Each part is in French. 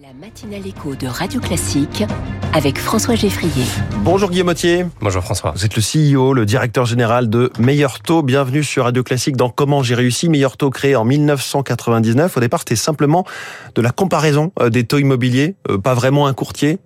La matinale écho de Radio Classique avec François Geffrier. Bonjour Guillaume Mottier. Bonjour François. Vous êtes le CEO, le directeur général de Meilleur Taux. Bienvenue sur Radio Classique dans Comment j'ai réussi. Meilleur Taux créé en 1999. Au départ, c'était simplement de la comparaison euh, des taux immobiliers, euh, pas vraiment un courtier.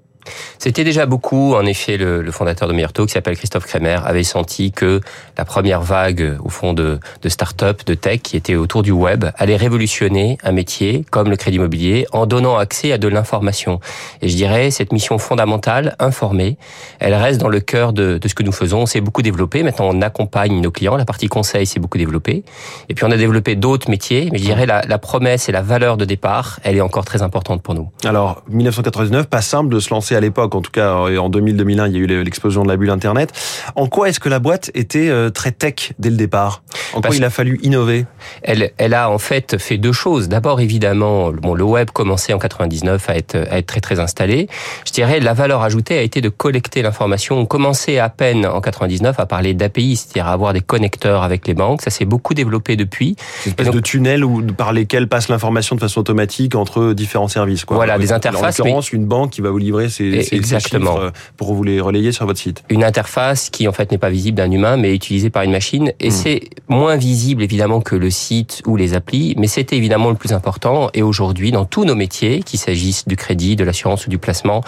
C'était déjà beaucoup. En effet, le, le fondateur de Taux, qui s'appelle Christophe Kremer, avait senti que la première vague, au fond, de, de start-up, de tech, qui était autour du web, allait révolutionner un métier comme le crédit immobilier en donnant accès à de l'information. Et je dirais, cette mission fondamentale, informer, elle reste dans le cœur de, de ce que nous faisons. On s'est beaucoup développé. Maintenant, on accompagne nos clients. La partie conseil s'est beaucoup développée. Et puis, on a développé d'autres métiers. Mais je dirais, la, la promesse et la valeur de départ, elle est encore très importante pour nous. Alors, 1999, pas simple de se lancer à l'époque, en tout cas en 2000-2001, il y a eu l'explosion de la bulle Internet. En quoi est-ce que la boîte était euh, très tech dès le départ? En quoi il a fallu innover? Elle, elle a en fait fait deux choses. D'abord, évidemment, bon, le web commençait en 99 à être, à être très très installé. Je dirais la valeur ajoutée a été de collecter l'information. On commençait à peine en 99 à parler d'API, c'est-à-dire à avoir des connecteurs avec les banques. Ça s'est beaucoup développé depuis. Une espèce donc, de tunnel où, par lesquels passe l'information de façon automatique entre différents services. Quoi. Voilà, des interfaces. En l'occurrence, mais... une banque qui va vous livrer ses, Exactement. chiffres pour vous les relayer sur votre site. Une interface qui en fait n'est pas visible d'un humain, mais utilisée par une machine. Et mmh. c'est moins visible évidemment que le site ou les applis, mais c'était évidemment le plus important. Et aujourd'hui, dans tous nos métiers, qu'il s'agisse du crédit, de l'assurance ou du placement,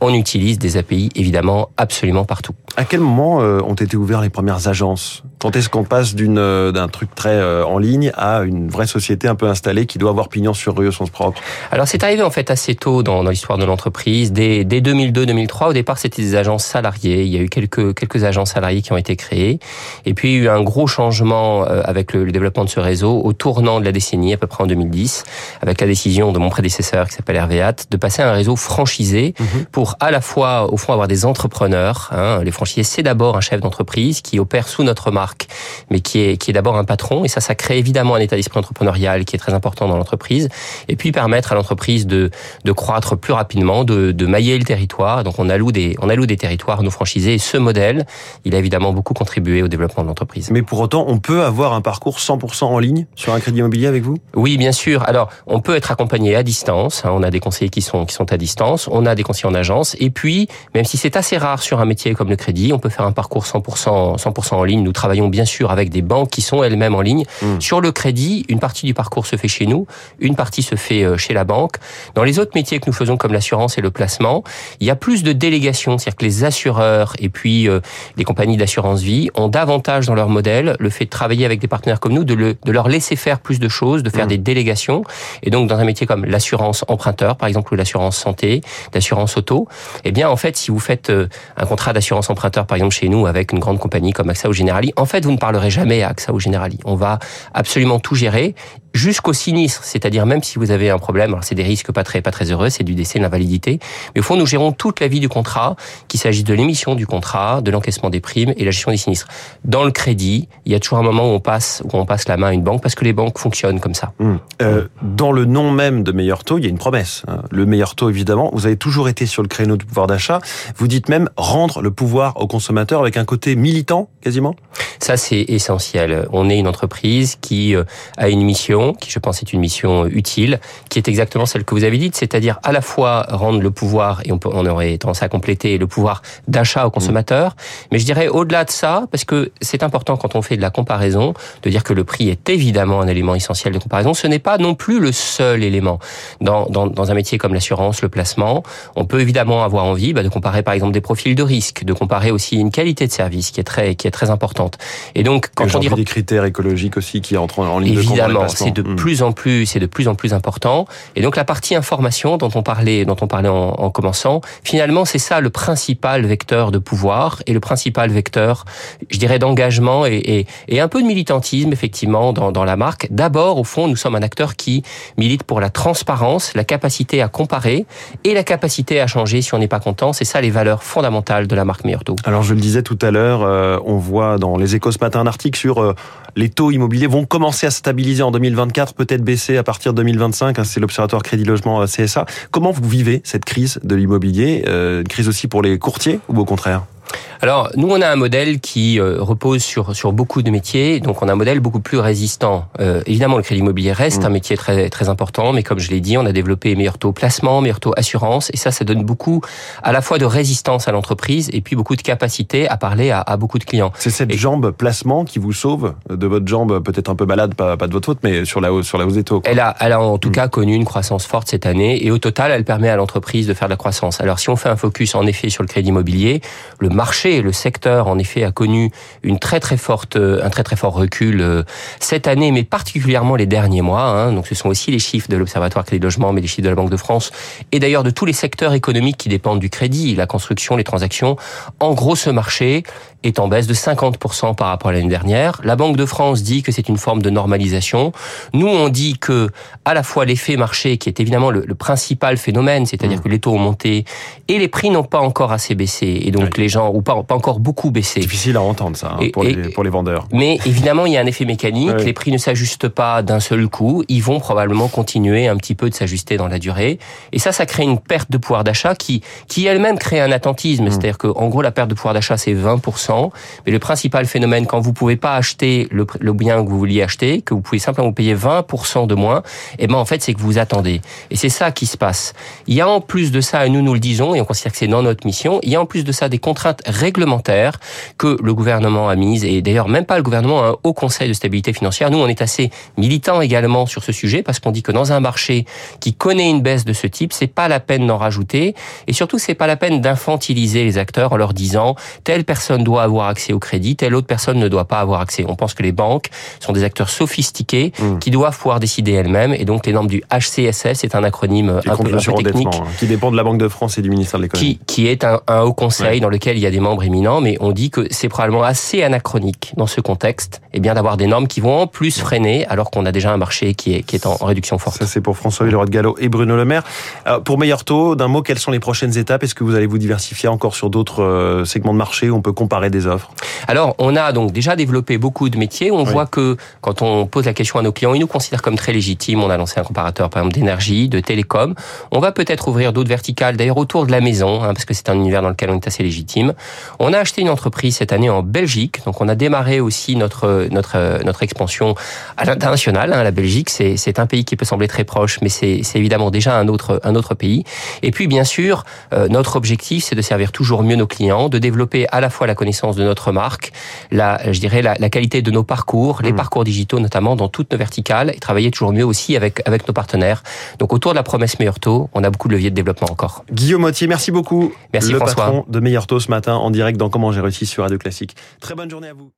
on utilise des API évidemment absolument partout. À quel moment euh, ont été ouvertes les premières agences? Quand est-ce qu'on passe d'une euh, d'un truc très euh, en ligne à une vraie société un peu installée qui doit avoir pignon sur rue au sens propre? Alors c'est arrivé en fait assez tôt dans, dans l'histoire de l'entreprise. Dès, dès 2002-2003, au départ c'était des agences salariées. Il y a eu quelques quelques agences salariées qui ont été créées. Et puis il y a eu un gros changement avec le, le développement de ce réseau au tournant de la décennie, à peu près en 2010, avec la décision de mon prédécesseur qui s'appelle Hervé Hatt, de passer à un réseau franchisé mmh. pour à la fois au fond avoir des entrepreneurs. Hein, les franchisés c'est d'abord un chef d'entreprise qui opère sous notre marque, mais qui est, qui est d'abord un patron. Et ça, ça crée évidemment un état d'esprit entrepreneurial qui est très important dans l'entreprise. Et puis permettre à l'entreprise de, de croître plus rapidement, de, de mailler le territoire. Donc on alloue des, on alloue des territoires à nos franchisés. Et ce modèle, il a évidemment beaucoup contribué au développement de l'entreprise. Mais pour autant, on peut avoir un parcours 100% en ligne sur un crédit immobilier avec vous? Oui, bien sûr. Alors, on peut être accompagné à distance. On a des conseillers qui sont, qui sont à distance. On a des conseillers en agence. Et puis, même si c'est assez rare sur un métier comme le crédit, on peut faire un parcours 100%, 100% en ligne. Nous travaillons bien sûr avec des banques qui sont elles-mêmes en ligne. Mmh. Sur le crédit, une partie du parcours se fait chez nous, une partie se fait chez la banque. Dans les autres métiers que nous faisons comme l'assurance et le placement, il y a plus de délégation, c'est-à-dire que les assureurs et puis euh, les compagnies d'assurance vie ont davantage dans leur modèle le fait de travailler avec des partenaires comme nous, de, le, de leur laisser faire plus de choses, de faire mmh. des délégations. Et donc dans un métier comme l'assurance emprunteur, par exemple, ou l'assurance santé, l'assurance auto, eh bien en fait, si vous faites euh, un contrat d'assurance emprunteur, par exemple chez nous avec une grande compagnie comme AXA ou Generali, en fait, vous ne parlerez jamais à AXA ou Generali. On va absolument tout gérer jusqu'au sinistre, c'est-à-dire même si vous avez un problème, alors c'est des risques pas très pas très heureux, c'est du décès, de l'invalidité, mais au fond nous gérons toute la vie du contrat, qu'il s'agisse de l'émission du contrat, de l'encaissement des primes et la gestion des sinistres. Dans le crédit, il y a toujours un moment où on passe où on passe la main à une banque parce que les banques fonctionnent comme ça. Mmh. Euh, dans le nom même de meilleur taux, il y a une promesse. Hein. Le meilleur taux évidemment, vous avez toujours été sur le créneau du pouvoir d'achat. Vous dites même rendre le pouvoir aux consommateurs avec un côté militant quasiment? Ça c'est essentiel. On est une entreprise qui a une mission qui je pense est une mission utile, qui est exactement celle que vous avez dite, c'est-à-dire à la fois rendre le pouvoir, et on, peut, on aurait tendance à compléter, le pouvoir d'achat aux consommateurs, mais je dirais au-delà de ça, parce que c'est important quand on fait de la comparaison, de dire que le prix est évidemment un élément essentiel de comparaison, ce n'est pas non plus le seul élément. Dans, dans, dans un métier comme l'assurance, le placement, on peut évidemment avoir envie bah, de comparer par exemple des profils de risque, de comparer aussi une qualité de service qui est très, qui est très importante. Et donc, quand on dit... des critères écologiques aussi qui entrent en ligne évidemment, de c'est de mmh. plus en plus, c'est de plus en plus important. Et donc la partie information dont on parlait, dont on parlait en, en commençant, finalement c'est ça le principal vecteur de pouvoir et le principal vecteur, je dirais, d'engagement et, et, et, un peu de militantisme effectivement dans, dans la marque. D'abord, au fond, nous sommes un acteur qui milite pour la transparence, la capacité à comparer et la capacité à changer si on n'est pas content. C'est ça les valeurs fondamentales de la marque Meilleur Taux. Alors je le disais tout à l'heure, euh, on voit dans les Échos ce matin un article sur euh, les taux immobiliers vont commencer à stabiliser en 2024, peut-être baisser à partir de 2025. Hein, c'est l'Observatoire Crédit Logement euh, CSA. Comment vous vivez cette crise de l'immobilier Une crise aussi pour les courtiers ou au contraire? Alors, nous, on a un modèle qui euh, repose sur sur beaucoup de métiers, donc on a un modèle beaucoup plus résistant. Euh, évidemment, le crédit immobilier reste mmh. un métier très très important, mais comme je l'ai dit, on a développé meilleur taux placement, meilleur taux assurance, et ça, ça donne beaucoup à la fois de résistance à l'entreprise et puis beaucoup de capacité à parler à, à beaucoup de clients. C'est cette jambe placement qui vous sauve de votre jambe peut-être un peu malade, pas, pas de votre faute, mais sur la hausse sur la hausse des taux. Elle a, elle a en tout mmh. cas connu une croissance forte cette année, et au total, elle permet à l'entreprise de faire de la croissance. Alors, si on fait un focus en effet sur le crédit immobilier, le marché, le secteur en effet a connu une très très forte, euh, un très très fort recul euh, cette année, mais particulièrement les derniers mois. Hein. Donc ce sont aussi les chiffres de l'Observatoire Crédit Logement, mais les chiffres de la Banque de France et d'ailleurs de tous les secteurs économiques qui dépendent du crédit, la construction, les transactions. En gros, ce marché est en baisse de 50% par rapport à l'année dernière. La Banque de France dit que c'est une forme de normalisation. Nous, on dit que à la fois l'effet marché, qui est évidemment le, le principal phénomène, c'est-à-dire mmh. que les taux ont monté et les prix n'ont pas encore assez baissé, et donc oui. les gens ou pas, pas encore beaucoup baissé. Difficile à entendre ça hein, et, pour, et, les, pour les vendeurs. Mais évidemment, il y a un effet mécanique. Oui. Les prix ne s'ajustent pas d'un seul coup. Ils vont probablement continuer un petit peu de s'ajuster dans la durée. Et ça, ça crée une perte de pouvoir d'achat qui, qui elle-même crée un attentisme. Mmh. C'est-à-dire que, en gros, la perte de pouvoir d'achat, c'est 20%. Mais le principal phénomène, quand vous pouvez pas acheter le, le bien que vous vouliez acheter, que vous pouvez simplement payer 20% de moins, et eh ben, en fait, c'est que vous attendez. Et c'est ça qui se passe. Il y a en plus de ça, et nous, nous le disons, et on considère que c'est dans notre mission, il y a en plus de ça des contraintes réglementaires que le gouvernement a mises, et d'ailleurs même pas le gouvernement, un haut conseil de stabilité financière. Nous, on est assez militants également sur ce sujet parce qu'on dit que dans un marché qui connaît une baisse de ce type, c'est pas la peine d'en rajouter, et surtout c'est pas la peine d'infantiliser les acteurs en leur disant telle personne doit avoir accès au crédit, telle autre personne ne doit pas avoir accès. On pense que les banques sont des acteurs sophistiqués mmh. qui doivent pouvoir décider elles-mêmes, et donc les normes du HCSF, c'est un acronyme un peu, un peu technique, hein, qui dépend de la Banque de France et du ministère de l'économie, qui, qui est un, un haut conseil ouais. dans lequel il y a des membres éminents, mais on dit que c'est probablement assez anachronique dans ce contexte, et eh bien d'avoir des normes qui vont en plus freiner, alors qu'on a déjà un marché qui est, qui est en, en réduction forte. Ça c'est pour François Villeroy de Gallo et Bruno Le Maire. Alors, pour meilleur taux, d'un mot, quelles sont les prochaines étapes? Est-ce que vous allez vous diversifier encore sur d'autres euh, segments de marché où on peut comparer des offres? Alors, on a donc déjà développé beaucoup de métiers. On oui. voit que quand on pose la question à nos clients, ils nous considèrent comme très légitimes. On a lancé un comparateur, par exemple, d'énergie, de télécom. On va peut-être ouvrir d'autres verticales, d'ailleurs autour de la maison, hein, parce que c'est un univers dans lequel on est assez légitime. On a acheté une entreprise cette année en Belgique, donc on a démarré aussi notre notre notre expansion à l'international. Hein. La Belgique, c'est c'est un pays qui peut sembler très proche, mais c'est c'est évidemment déjà un autre un autre pays. Et puis bien sûr, euh, notre objectif, c'est de servir toujours mieux nos clients, de développer à la fois la connaissance de notre marque, la je dirais la, la qualité de nos parcours, les mmh. parcours digitaux notamment dans toutes nos verticales, et travailler toujours mieux aussi avec avec nos partenaires. Donc autour de la promesse meilleur taux, on a beaucoup de leviers de développement encore. Guillaume Mottier, merci beaucoup. Merci le François. patron de Meilleur Taux ce en direct dans Comment j'ai réussi sur Radio Classique. Très bonne journée à vous.